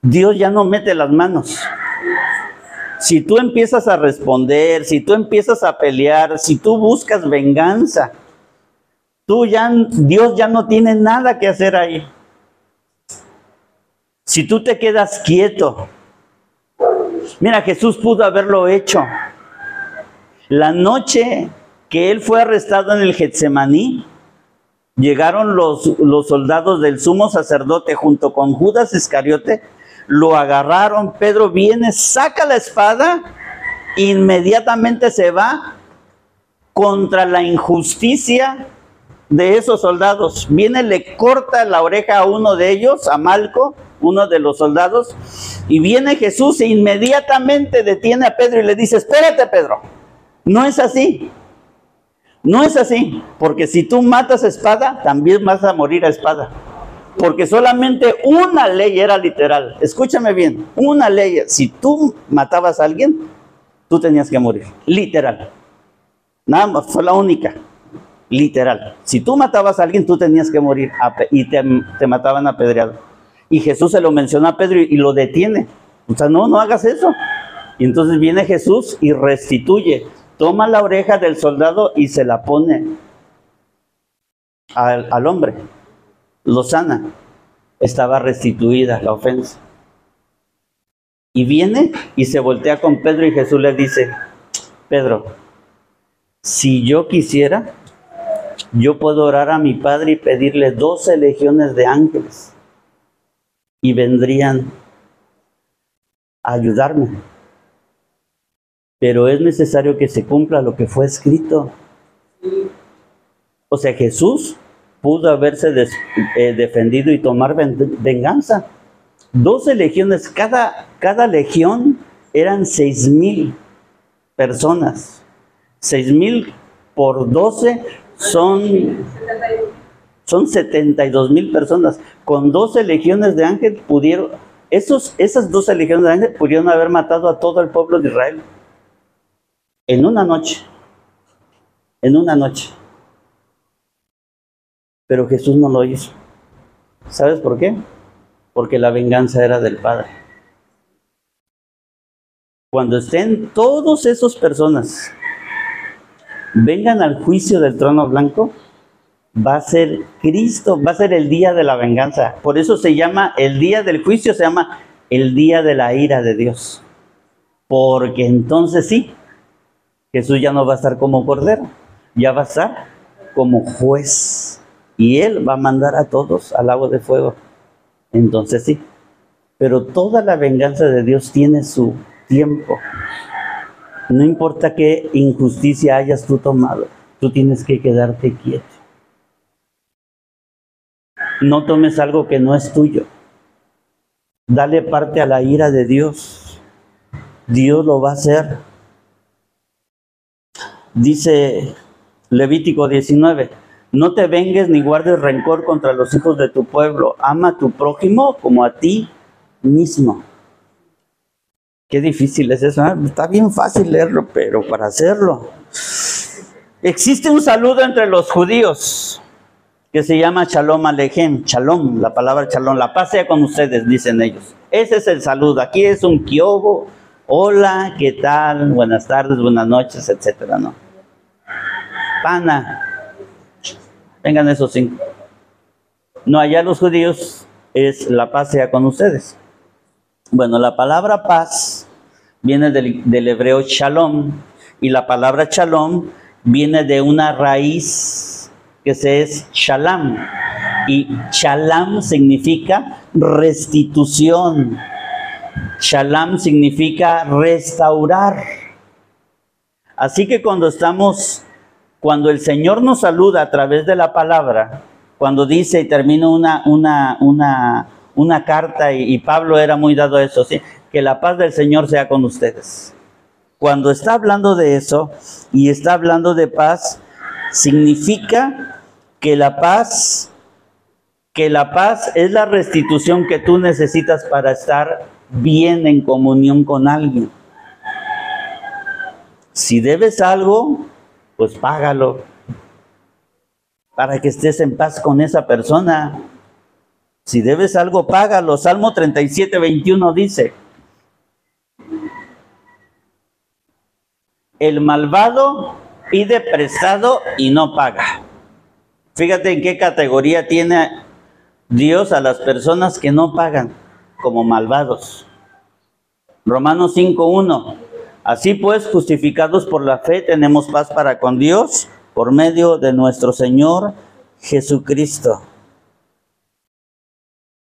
Dios ya no mete las manos. Si tú empiezas a responder, si tú empiezas a pelear, si tú buscas venganza, tú ya, Dios ya no tiene nada que hacer ahí. Si tú te quedas quieto, mira, Jesús pudo haberlo hecho. La noche que él fue arrestado en el Getsemaní, llegaron los, los soldados del sumo sacerdote junto con Judas Iscariote, lo agarraron, Pedro viene, saca la espada, inmediatamente se va contra la injusticia de esos soldados. Viene, le corta la oreja a uno de ellos, a Malco, uno de los soldados, y viene Jesús e inmediatamente detiene a Pedro y le dice, espérate Pedro, no es así. No es así, porque si tú matas espada, también vas a morir a espada. Porque solamente una ley era literal. Escúchame bien, una ley. Si tú matabas a alguien, tú tenías que morir. Literal. Nada más, fue la única. Literal. Si tú matabas a alguien, tú tenías que morir y te, te mataban apedreado. Y Jesús se lo menciona a Pedro y, y lo detiene. O sea, no, no hagas eso. Y entonces viene Jesús y restituye toma la oreja del soldado y se la pone al, al, hombre, lo sana. Estaba restituida la ofensa. Y viene y se voltea con Pedro y Jesús le dice, Pedro, si yo quisiera, yo puedo orar a mi Padre y pedirle doce legiones de ángeles y vendrían a ayudarme pero es necesario que se cumpla lo que fue escrito. O sea, Jesús pudo haberse eh, defendido y tomar venganza. Doce legiones, cada, cada legión eran seis mil personas. Seis mil por doce son, son 72 mil personas. Con doce legiones de ángeles pudieron, esos, esas doce legiones de ángeles pudieron haber matado a todo el pueblo de Israel en una noche, en una noche. Pero Jesús no lo hizo. ¿Sabes por qué? Porque la venganza era del Padre. Cuando estén todos esos personas, vengan al juicio del trono blanco, va a ser Cristo, va a ser el día de la venganza. Por eso se llama el día del juicio, se llama el día de la ira de Dios. Porque entonces sí, Jesús ya no va a estar como cordero, ya va a estar como juez. Y Él va a mandar a todos al lago de fuego. Entonces sí. Pero toda la venganza de Dios tiene su tiempo. No importa qué injusticia hayas tú tomado, tú tienes que quedarte quieto. No tomes algo que no es tuyo. Dale parte a la ira de Dios. Dios lo va a hacer. Dice Levítico 19, no te vengues ni guardes rencor contra los hijos de tu pueblo, ama a tu prójimo como a ti mismo. Qué difícil es eso, ¿eh? está bien fácil leerlo, pero para hacerlo. Existe un saludo entre los judíos que se llama Shalom Alejem, Shalom, la palabra Shalom, la paz sea con ustedes, dicen ellos. Ese es el saludo, aquí es un kiobo, hola, ¿qué tal? Buenas tardes, buenas noches, etcétera, ¿no? Pana, vengan esos cinco. No, allá los judíos es la paz sea con ustedes. Bueno, la palabra paz viene del, hebreo shalom y la palabra shalom viene de una raíz que es shalam y shalam significa restitución. Shalam significa restaurar. Así que cuando estamos, cuando el Señor nos saluda a través de la palabra, cuando dice y termina una, una, una, una carta, y, Pablo era muy dado a eso, ¿sí? que la paz del Señor sea con ustedes. Cuando está hablando de eso y está hablando de paz, significa que la paz, que la paz es la restitución que tú necesitas para estar bien en comunión con alguien. Si debes algo, pues págalo para que estés en paz con esa persona. Si debes algo, págalo. Salmo 37, 21 dice, el malvado pide prestado y no paga. Fíjate en qué categoría tiene Dios a las personas que no pagan como malvados. Romanos 5.1. Así pues, justificados por la fe, tenemos paz para con Dios por medio de nuestro Señor Jesucristo.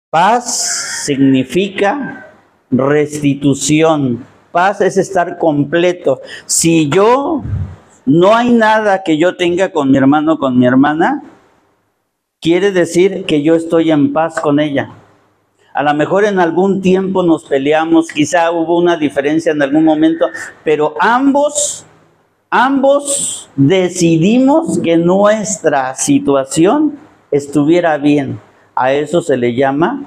Paz significa restitución. Paz es estar completo. Si yo no hay nada que yo tenga con mi hermano con mi hermana, quiere decir que yo estoy en paz con ella. A lo mejor en algún tiempo nos peleamos, quizá hubo una diferencia en algún momento, pero ambos, ambos decidimos que nuestra situación estuviera bien. A eso se le llama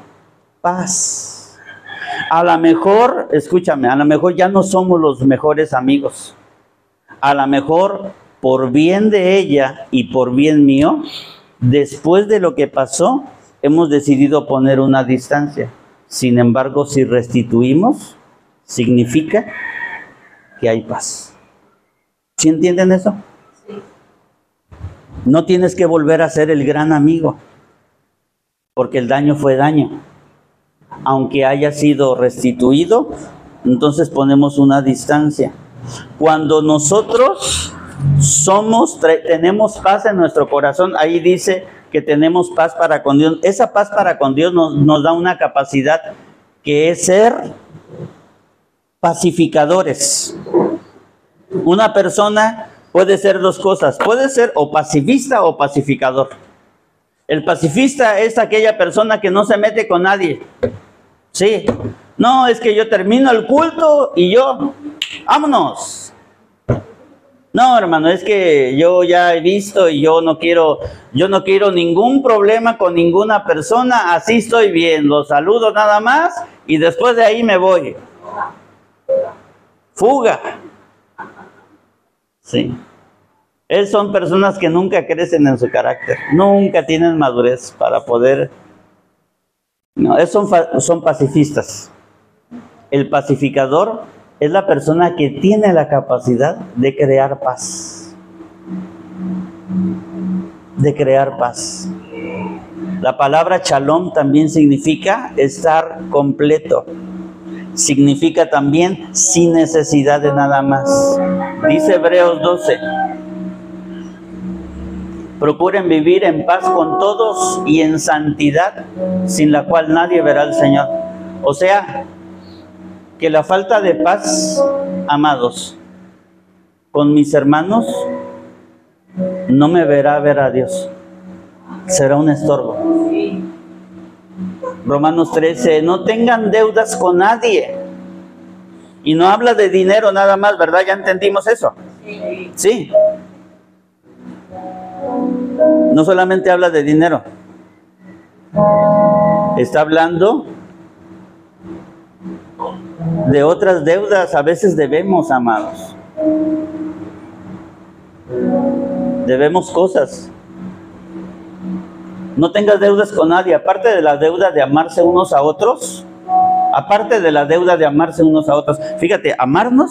paz. A lo mejor, escúchame, a lo mejor ya no somos los mejores amigos. A lo mejor por bien de ella y por bien mío, después de lo que pasó, hemos decidido poner una distancia. Sin embargo, si restituimos, significa que hay paz. ¿Sí entienden eso? No tienes que volver a ser el gran amigo, porque el daño fue daño. Aunque haya sido restituido, entonces ponemos una distancia. Cuando nosotros somos, tenemos paz en nuestro corazón, ahí dice que tenemos paz para con Dios. Esa paz para con Dios nos, nos da una capacidad que es ser pacificadores. Una persona puede ser dos cosas, puede ser o pacifista o pacificador. El pacifista es aquella persona que no se mete con nadie. Sí, no, es que yo termino el culto y yo, vámonos, no, hermano, es que yo ya he visto y yo no quiero, yo no quiero ningún problema con ninguna persona, así estoy bien, los saludo nada más y después de ahí me voy. Fuga. Sí. Es, son personas que nunca crecen en su carácter, nunca tienen madurez para poder... No, son, son pacifistas. El pacificador es la persona que tiene la capacidad de crear paz. De crear paz. La palabra shalom también significa estar completo. Significa también sin necesidad de nada más. Dice Hebreos 12. Procuren vivir en paz con todos y en santidad, sin la cual nadie verá al Señor. O sea, que la falta de paz, amados, con mis hermanos, no me verá ver a Dios. Será un estorbo. Romanos 13, no tengan deudas con nadie. Y no habla de dinero nada más, ¿verdad? Ya entendimos eso. Sí. No solamente habla de dinero. Está hablando de otras deudas a veces debemos, amados. Debemos cosas. No tengas deudas con nadie, aparte de la deuda de amarse unos a otros, aparte de la deuda de amarse unos a otros. Fíjate, amarnos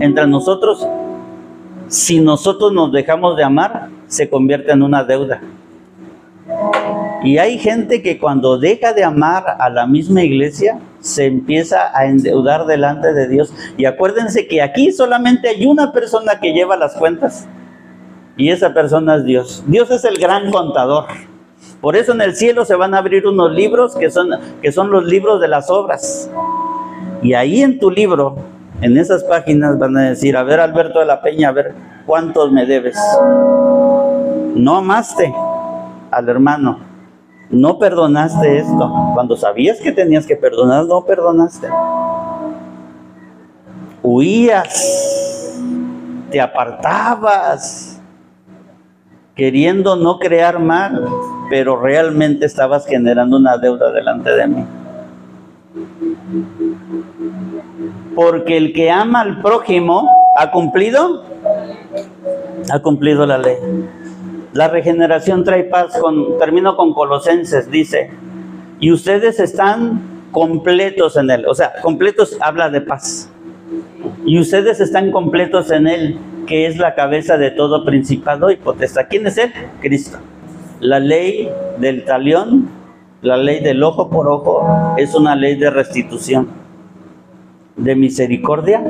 entre nosotros, si nosotros nos dejamos de amar, se convierte en una deuda. Y hay gente que cuando deja de amar a la misma iglesia, se empieza a endeudar delante de Dios. Y acuérdense que aquí solamente hay una persona que lleva las cuentas. Y esa persona es Dios. Dios es el gran contador. Por eso en el cielo se van a abrir unos libros que son, que son los libros de las obras. Y ahí en tu libro, en esas páginas van a decir, a ver Alberto de la Peña, a ver cuántos me debes. No amaste al hermano, no perdonaste esto. Cuando sabías que tenías que perdonar, no perdonaste. Huías, te apartabas, queriendo no crear mal, pero realmente estabas generando una deuda delante de mí. Porque el que ama al prójimo ha cumplido, ha cumplido la ley. La regeneración trae paz. Con, termino con Colosenses, dice, y ustedes están completos en él. O sea, completos habla de paz. Y ustedes están completos en él, que es la cabeza de todo principado y potestad. ¿Quién es él? Cristo. La ley del talión, la ley del ojo por ojo, es una ley de restitución, de misericordia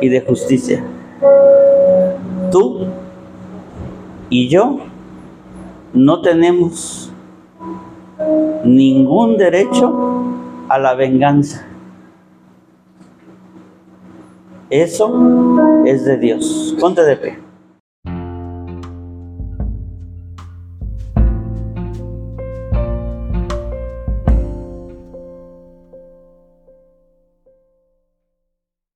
y de justicia. Tú y yo no tenemos ningún derecho a la venganza. Eso es de Dios. Ponte de pie.